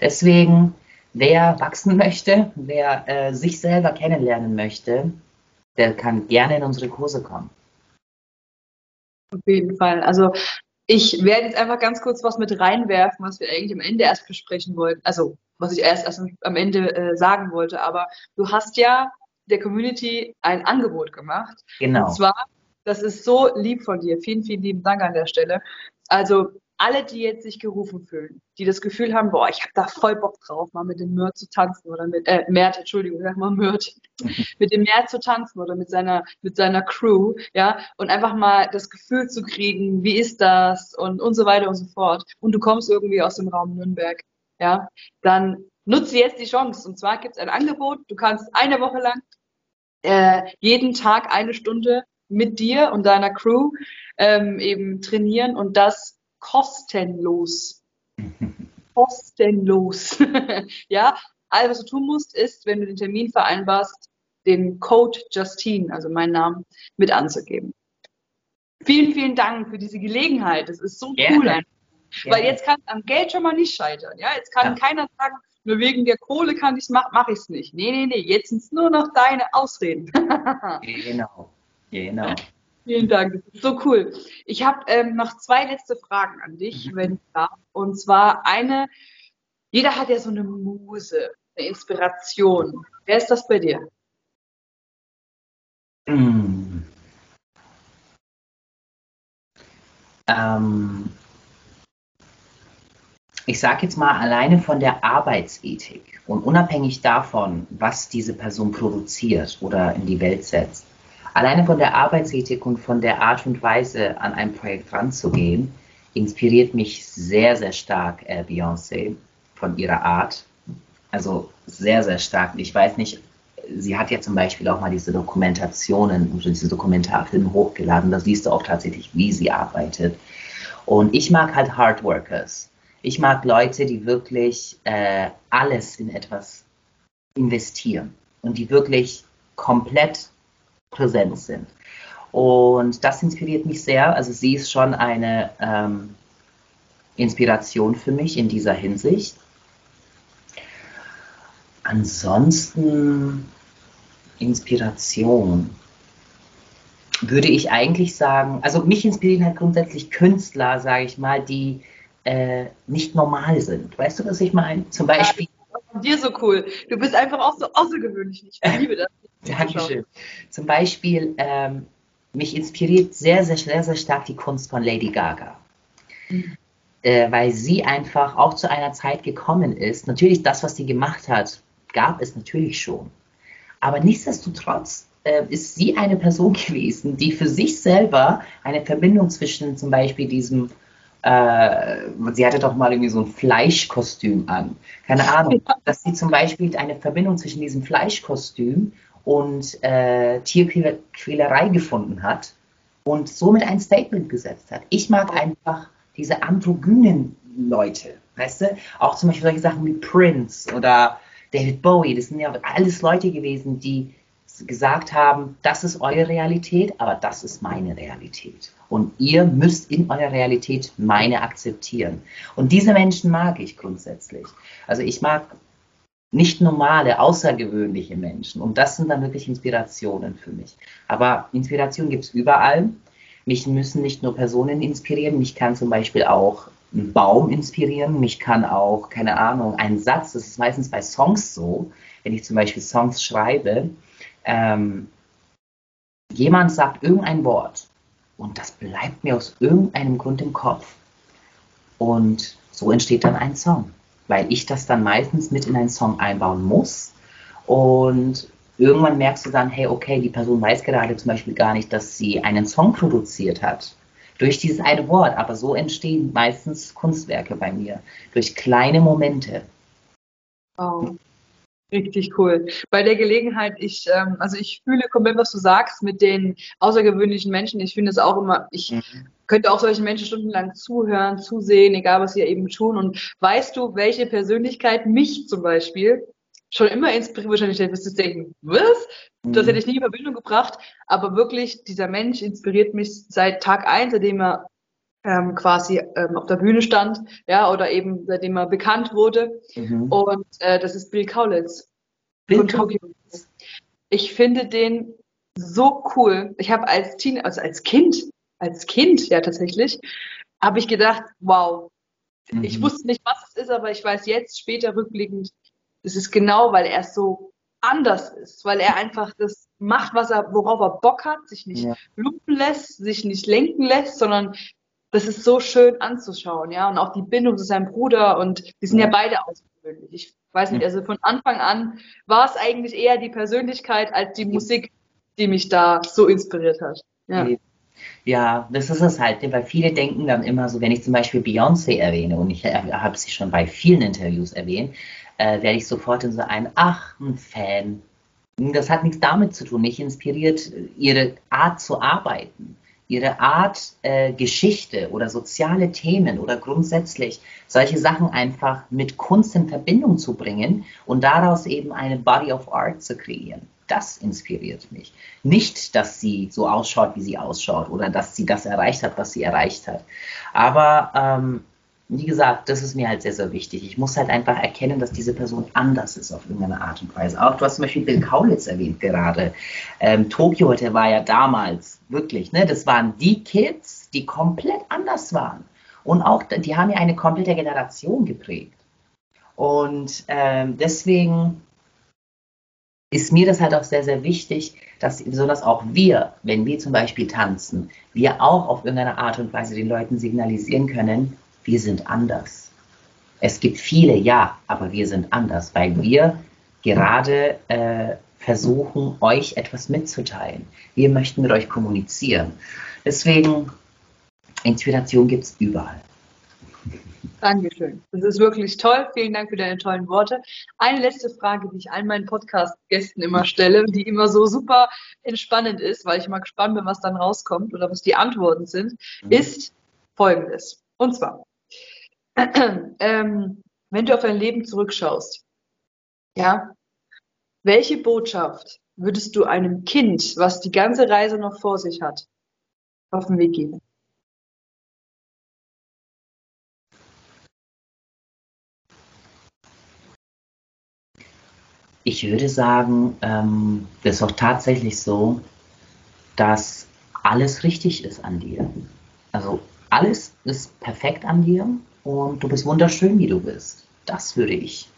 Deswegen Wer wachsen möchte, wer äh, sich selber kennenlernen möchte, der kann gerne in unsere Kurse kommen. Auf jeden Fall. Also ich werde jetzt einfach ganz kurz was mit reinwerfen, was wir eigentlich am Ende erst besprechen wollten. Also was ich erst, erst am Ende äh, sagen wollte. Aber du hast ja der Community ein Angebot gemacht. Genau. Und zwar, das ist so lieb von dir. Vielen, vielen lieben Dank an der Stelle. Also alle, die jetzt sich gerufen fühlen, die das Gefühl haben, boah, ich habe da voll Bock drauf, mal mit dem Mört zu tanzen oder mit, äh, Mert, Entschuldigung, sag mal Mört, *laughs* mit dem Mert zu tanzen oder mit seiner, mit seiner Crew, ja, und einfach mal das Gefühl zu kriegen, wie ist das und, und so weiter und so fort. Und du kommst irgendwie aus dem Raum Nürnberg, ja, dann nutze jetzt die Chance. Und zwar gibt es ein Angebot, du kannst eine Woche lang äh, jeden Tag eine Stunde mit dir und deiner Crew ähm, eben trainieren und das kostenlos. *laughs* kostenlos. *laughs* ja, alles, was du tun musst, ist, wenn du den Termin vereinbarst, den Code Justine, also meinen Namen, mit anzugeben. Vielen, vielen Dank für diese Gelegenheit. Das ist so Gerne. cool. Einfach. Weil jetzt kann am Geld schon mal nicht scheitern. Ja, jetzt kann ja. keiner sagen, nur wegen der Kohle kann ich es machen, mache ich es nicht. Nee, nee, nee, jetzt sind es nur noch deine Ausreden. *laughs* genau, genau. Vielen Dank, so cool. Ich habe ähm, noch zwei letzte Fragen an dich, mhm. wenn ich darf. Und zwar eine, jeder hat ja so eine Muse, eine Inspiration. Wer ist das bei dir? Mm. Ähm, ich sage jetzt mal alleine von der Arbeitsethik und unabhängig davon, was diese Person produziert oder in die Welt setzt, Alleine von der Arbeitsethik und von der Art und Weise, an ein Projekt ranzugehen, inspiriert mich sehr, sehr stark äh, Beyoncé von ihrer Art. Also sehr, sehr stark. Ich weiß nicht, sie hat ja zum Beispiel auch mal diese Dokumentationen, also diese Dokumentarfilme hochgeladen. Da siehst du auch tatsächlich, wie sie arbeitet. Und ich mag halt Hardworkers. Ich mag Leute, die wirklich äh, alles in etwas investieren und die wirklich komplett präsent sind. Und das inspiriert mich sehr. Also sie ist schon eine ähm, Inspiration für mich in dieser Hinsicht. Ansonsten Inspiration würde ich eigentlich sagen, also mich inspirieren halt grundsätzlich Künstler, sage ich mal, die äh, nicht normal sind. Weißt du, was ich meine? Zum Beispiel. Ja, von dir so cool. Du bist einfach auch so außergewöhnlich. Ich liebe das. *laughs* Dankeschön. Zum Beispiel, ähm, mich inspiriert sehr, sehr, sehr, sehr stark die Kunst von Lady Gaga. Mhm. Äh, weil sie einfach auch zu einer Zeit gekommen ist. Natürlich, das, was sie gemacht hat, gab es natürlich schon. Aber nichtsdestotrotz äh, ist sie eine Person *laughs* gewesen, die für sich selber eine Verbindung zwischen zum Beispiel diesem äh, sie hatte doch mal irgendwie so ein Fleischkostüm an. Keine Ahnung, dass sie zum Beispiel eine Verbindung zwischen diesem Fleischkostüm und äh, Tierquälerei gefunden hat und somit ein Statement gesetzt hat. Ich mag einfach diese androgynen Leute, weißt du? Auch zum Beispiel solche Sachen wie Prince oder David Bowie, das sind ja alles Leute gewesen, die gesagt haben, das ist eure Realität, aber das ist meine Realität. Und ihr müsst in eurer Realität meine akzeptieren. Und diese Menschen mag ich grundsätzlich. Also ich mag nicht normale, außergewöhnliche Menschen. Und das sind dann wirklich Inspirationen für mich. Aber Inspiration gibt es überall. Mich müssen nicht nur Personen inspirieren, mich kann zum Beispiel auch ein Baum inspirieren, mich kann auch, keine Ahnung, ein Satz, das ist meistens bei Songs so, wenn ich zum Beispiel Songs schreibe, ähm, jemand sagt irgendein Wort und das bleibt mir aus irgendeinem Grund im Kopf. Und so entsteht dann ein Song, weil ich das dann meistens mit in einen Song einbauen muss. Und irgendwann merkst du dann, hey, okay, die Person weiß gerade zum Beispiel gar nicht, dass sie einen Song produziert hat. Durch dieses eine Wort, aber so entstehen meistens Kunstwerke bei mir, durch kleine Momente. Oh. Richtig cool. Bei der Gelegenheit, ich, ähm, also ich fühle komplett, was du sagst mit den außergewöhnlichen Menschen. Ich finde es auch immer, ich mhm. könnte auch solchen Menschen stundenlang zuhören, zusehen, egal was sie eben tun. Und weißt du, welche Persönlichkeit mich zum Beispiel schon immer inspiriert, wahrscheinlich wirst du denken, was? Das hätte ich nie in Verbindung gebracht. Aber wirklich, dieser Mensch inspiriert mich seit Tag eins, seitdem er ähm, quasi ähm, auf der Bühne stand, ja, oder eben seitdem er bekannt wurde. Mhm. Und äh, das ist Bill Kaulitz Bill von Tokyo. Ich finde den so cool. Ich habe als Teen, also als Kind, als Kind ja tatsächlich, habe ich gedacht, wow. Mhm. Ich wusste nicht, was es ist, aber ich weiß jetzt später rückblickend, es ist genau, weil er so anders ist, weil er einfach das macht, was er, worauf er Bock hat, sich nicht ja. lumpen lässt, sich nicht lenken lässt, sondern das ist so schön anzuschauen, ja. Und auch die Bindung zu seinem Bruder und die sind ja, ja beide außergewöhnlich. Ich weiß nicht, also von Anfang an war es eigentlich eher die Persönlichkeit als die Musik, die mich da so inspiriert hat. Ja. Ja, das ist es halt, ne, weil viele denken dann immer so, wenn ich zum Beispiel Beyoncé erwähne, und ich habe sie schon bei vielen Interviews erwähnt, äh, werde ich sofort in so ein, ach, ein Fan. Das hat nichts damit zu tun. Mich inspiriert ihre Art zu arbeiten ihre Art, äh, Geschichte oder soziale Themen oder grundsätzlich solche Sachen einfach mit Kunst in Verbindung zu bringen und daraus eben eine Body of Art zu kreieren. Das inspiriert mich. Nicht, dass sie so ausschaut, wie sie ausschaut oder dass sie das erreicht hat, was sie erreicht hat. Aber ähm, wie gesagt, das ist mir halt sehr, sehr wichtig. Ich muss halt einfach erkennen, dass diese Person anders ist auf irgendeine Art und Weise. Auch du hast zum Beispiel Bill Kaulitz erwähnt gerade. Ähm, Tokio, der war ja damals wirklich, ne, das waren die Kids, die komplett anders waren. Und auch, die haben ja eine komplette Generation geprägt. Und ähm, deswegen ist mir das halt auch sehr, sehr wichtig, dass besonders auch wir, wenn wir zum Beispiel tanzen, wir auch auf irgendeine Art und Weise den Leuten signalisieren können, wir sind anders. Es gibt viele, ja, aber wir sind anders, weil wir gerade äh, versuchen, euch etwas mitzuteilen. Wir möchten mit euch kommunizieren. Deswegen, Inspiration gibt es überall. Dankeschön. Das ist wirklich toll. Vielen Dank für deine tollen Worte. Eine letzte Frage, die ich allen meinen Podcast-Gästen immer stelle, die immer so super entspannend ist, weil ich mal gespannt bin, was dann rauskommt oder was die Antworten sind, mhm. ist folgendes. Und zwar, *clears throat* ähm, wenn du auf dein Leben zurückschaust, ja, welche Botschaft würdest du einem Kind, was die ganze Reise noch vor sich hat, auf den Weg geben? Ich würde sagen, ähm, das ist auch tatsächlich so, dass alles richtig ist an dir. Also alles ist perfekt an dir und du bist wunderschön, wie du bist. Das würde ich,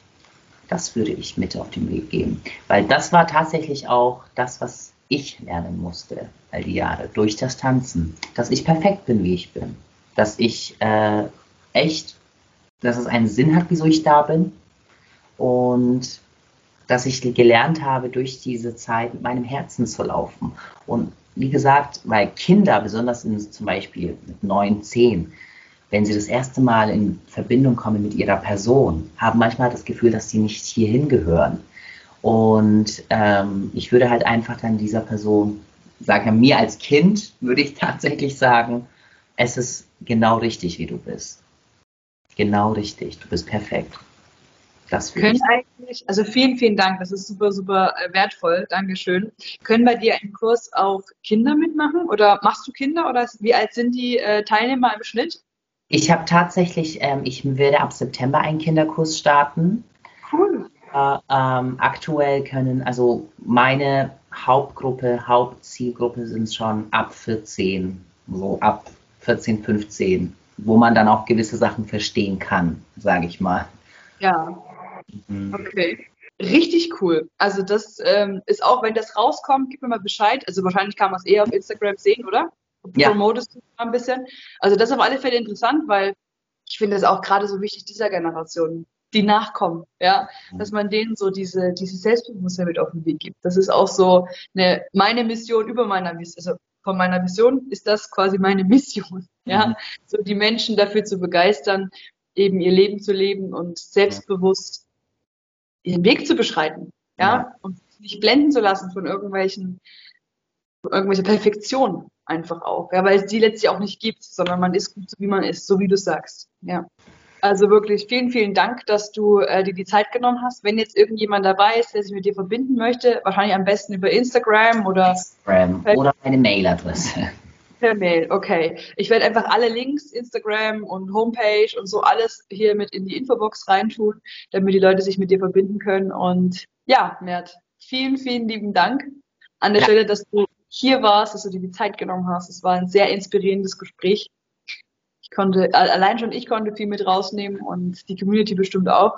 das würde ich mit auf den Weg geben. Weil das war tatsächlich auch das, was ich lernen musste all die Jahre durch das Tanzen. Dass ich perfekt bin, wie ich bin. Dass ich äh, echt, dass es einen Sinn hat, wieso ich da bin. Und dass ich gelernt habe, durch diese Zeit mit meinem Herzen zu laufen. Und wie gesagt, weil Kinder, besonders in, zum Beispiel mit neun, zehn, wenn sie das erste Mal in Verbindung kommen mit ihrer Person, haben manchmal das Gefühl, dass sie nicht hierhin gehören. Und ähm, ich würde halt einfach dann dieser Person sagen, mir als Kind würde ich *laughs* tatsächlich sagen, es ist genau richtig, wie du bist. Genau richtig, du bist perfekt. Das können eigentlich, also vielen, vielen Dank, das ist super, super äh, wertvoll, Dankeschön. Können bei dir einen Kurs auch Kinder mitmachen oder machst du Kinder oder wie alt sind die äh, Teilnehmer im Schnitt? Ich habe tatsächlich, ähm, ich werde ab September einen Kinderkurs starten. Cool. Äh, ähm, aktuell können, also meine Hauptgruppe, Hauptzielgruppe sind schon ab 14, so ab 14, 15, wo man dann auch gewisse Sachen verstehen kann, sage ich mal. Ja. Mhm. Okay. Richtig cool. Also das ähm, ist auch, wenn das rauskommt, gib mir mal Bescheid. Also wahrscheinlich kann man es eher auf Instagram sehen, oder? Ja. Promotest du ein bisschen. Also das ist auf alle Fälle interessant, weil ich finde es auch gerade so wichtig dieser Generation, die nachkommen, ja, Mhm. dass man denen so diese, diese Selbstbewusstsein mit auf den Weg gibt. Das ist auch so eine, meine Mission über meiner Mission, also von meiner Vision ist das quasi meine *laughs* Mission, ja, Mhm. so die Menschen dafür zu begeistern, eben ihr Leben zu leben und selbstbewusst ihren Weg zu beschreiten, ja, Ja. und sich nicht blenden zu lassen von irgendwelchen, von irgendwelcher Perfektion einfach auch, ja, weil es die letztlich auch nicht gibt, sondern man ist gut so wie man ist, so wie du sagst, ja. Also wirklich vielen, vielen Dank, dass du äh, dir die Zeit genommen hast. Wenn jetzt irgendjemand dabei ist, der sich mit dir verbinden möchte, wahrscheinlich am besten über Instagram oder Instagram oder meine Mailadresse. per Mail. Okay. Ich werde einfach alle Links, Instagram und Homepage und so alles hier mit in die Infobox reintun, damit die Leute sich mit dir verbinden können. Und ja, Mert, vielen, vielen lieben Dank an der Ja. Stelle, dass du hier warst, dass du dir die Zeit genommen hast. Es war ein sehr inspirierendes Gespräch. Ich konnte, allein schon ich konnte viel mit rausnehmen und die Community bestimmt auch.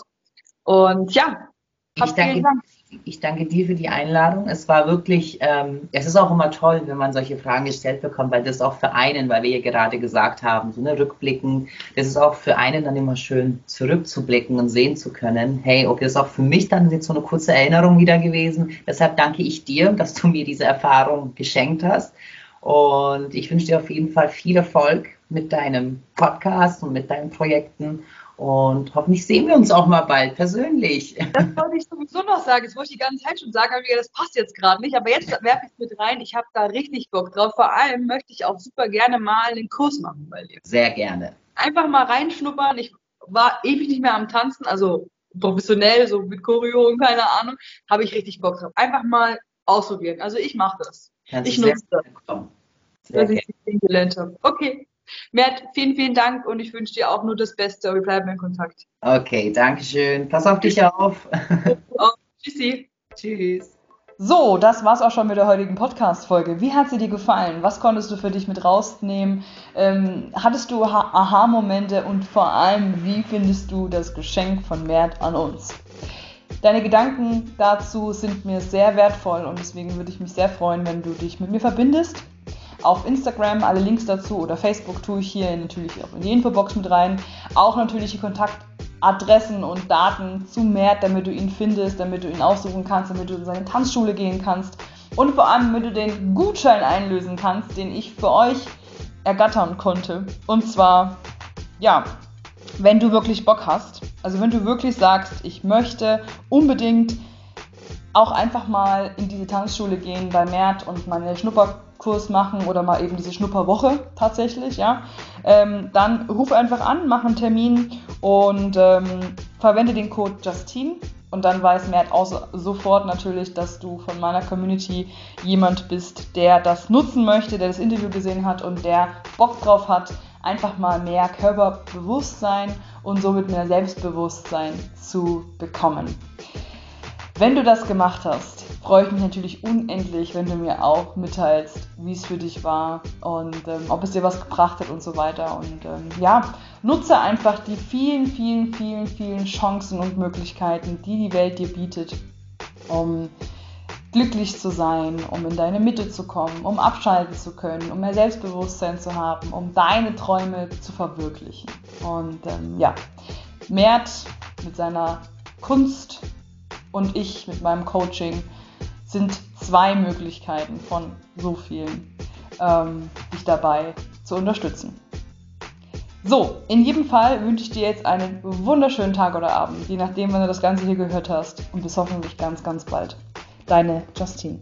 Und ja, Ich danke, Dank. Ich danke dir für die Einladung. Es war wirklich, ähm, es ist auch immer toll, wenn man solche Fragen gestellt bekommt, weil das auch für einen, weil wir ja gerade gesagt haben, so eine Rückblicken, das ist auch für einen dann immer schön zurückzublicken und sehen zu können, hey, okay, das ist auch für mich dann jetzt so eine kurze Erinnerung wieder gewesen. Deshalb danke ich dir, dass du mir diese Erfahrung geschenkt hast. Und ich wünsche dir auf jeden Fall viel Erfolg mit deinem Podcast und mit deinen Projekten. Und hoffentlich sehen wir uns auch mal bald persönlich. Das wollte ich sowieso noch sagen. Das wollte ich die ganze Zeit schon sagen, aber das passt jetzt gerade nicht. Aber jetzt werfe ich es mit rein. Ich habe da richtig Bock drauf. Vor allem möchte ich auch super gerne mal einen Kurs machen bei dir. Sehr gerne. Einfach mal reinschnuppern. Ich war ewig nicht mehr am Tanzen, also professionell, so mit Choreo und keine Ahnung. Habe ich richtig Bock drauf. Einfach mal ausprobieren. Also ich mache das, Kannst Ich nutze das. dass ich dich kennengelernt habe. Okay. Mert, vielen, vielen Dank und ich wünsche dir auch nur das Beste. Wir bleiben in Kontakt. Okay, danke schön. Pass auf dich auf. *laughs* Tschüssi. Tschüss. So, das war's auch schon mit der heutigen Podcast-Folge. Wie hat sie dir gefallen? Was konntest du für dich mit rausnehmen? Ähm, hattest du Ha- Aha-Momente und vor allem, wie findest du das Geschenk von Mert an uns? Deine Gedanken dazu sind mir sehr wertvoll und deswegen würde ich mich sehr freuen, wenn du dich mit mir verbindest. Auf Instagram alle Links dazu oder Facebook tue ich hier natürlich auch in die Infobox mit rein. Auch natürlich die Kontaktadressen und Daten zu Mert, damit du ihn findest, damit du ihn aussuchen kannst, damit du in seine Tanzschule gehen kannst und vor allem, damit du den Gutschein einlösen kannst, den ich für euch ergattern konnte. Und zwar, ja, wenn du wirklich Bock hast, also wenn du wirklich sagst, ich möchte unbedingt auch einfach mal in diese Tanzschule gehen bei Mert und mal einen Schnupperkurs machen oder mal eben diese Schnupperwoche tatsächlich, ja, ähm, dann ruf einfach an, mach einen Termin und ähm, verwende den Code Justine und dann weiß Mert auch so- sofort natürlich, dass du von meiner Community jemand bist, der das nutzen möchte, der das Interview gesehen hat und der Bock drauf hat, einfach mal mehr Körperbewusstsein und somit mehr Selbstbewusstsein zu bekommen. Wenn du das gemacht hast, freue ich mich natürlich unendlich, wenn du mir auch mitteilst, wie es für dich war und ähm, ob es dir was gebracht hat und so weiter. Und ähm, ja, nutze einfach die vielen, vielen, vielen, vielen Chancen und Möglichkeiten, die die Welt dir bietet, um glücklich zu sein, um in deine Mitte zu kommen, um abschalten zu können, um mehr Selbstbewusstsein zu haben, um deine Träume zu verwirklichen. Und ähm, ja, Mert mit seiner Kunst und ich mit meinem Coaching sind zwei Möglichkeiten von so vielen, ähm, dich dabei zu unterstützen. So, in jedem Fall wünsche ich dir jetzt einen wunderschönen Tag oder Abend, je nachdem, wann du das Ganze hier gehört hast. Und bis hoffentlich ganz, ganz bald. Deine Justine.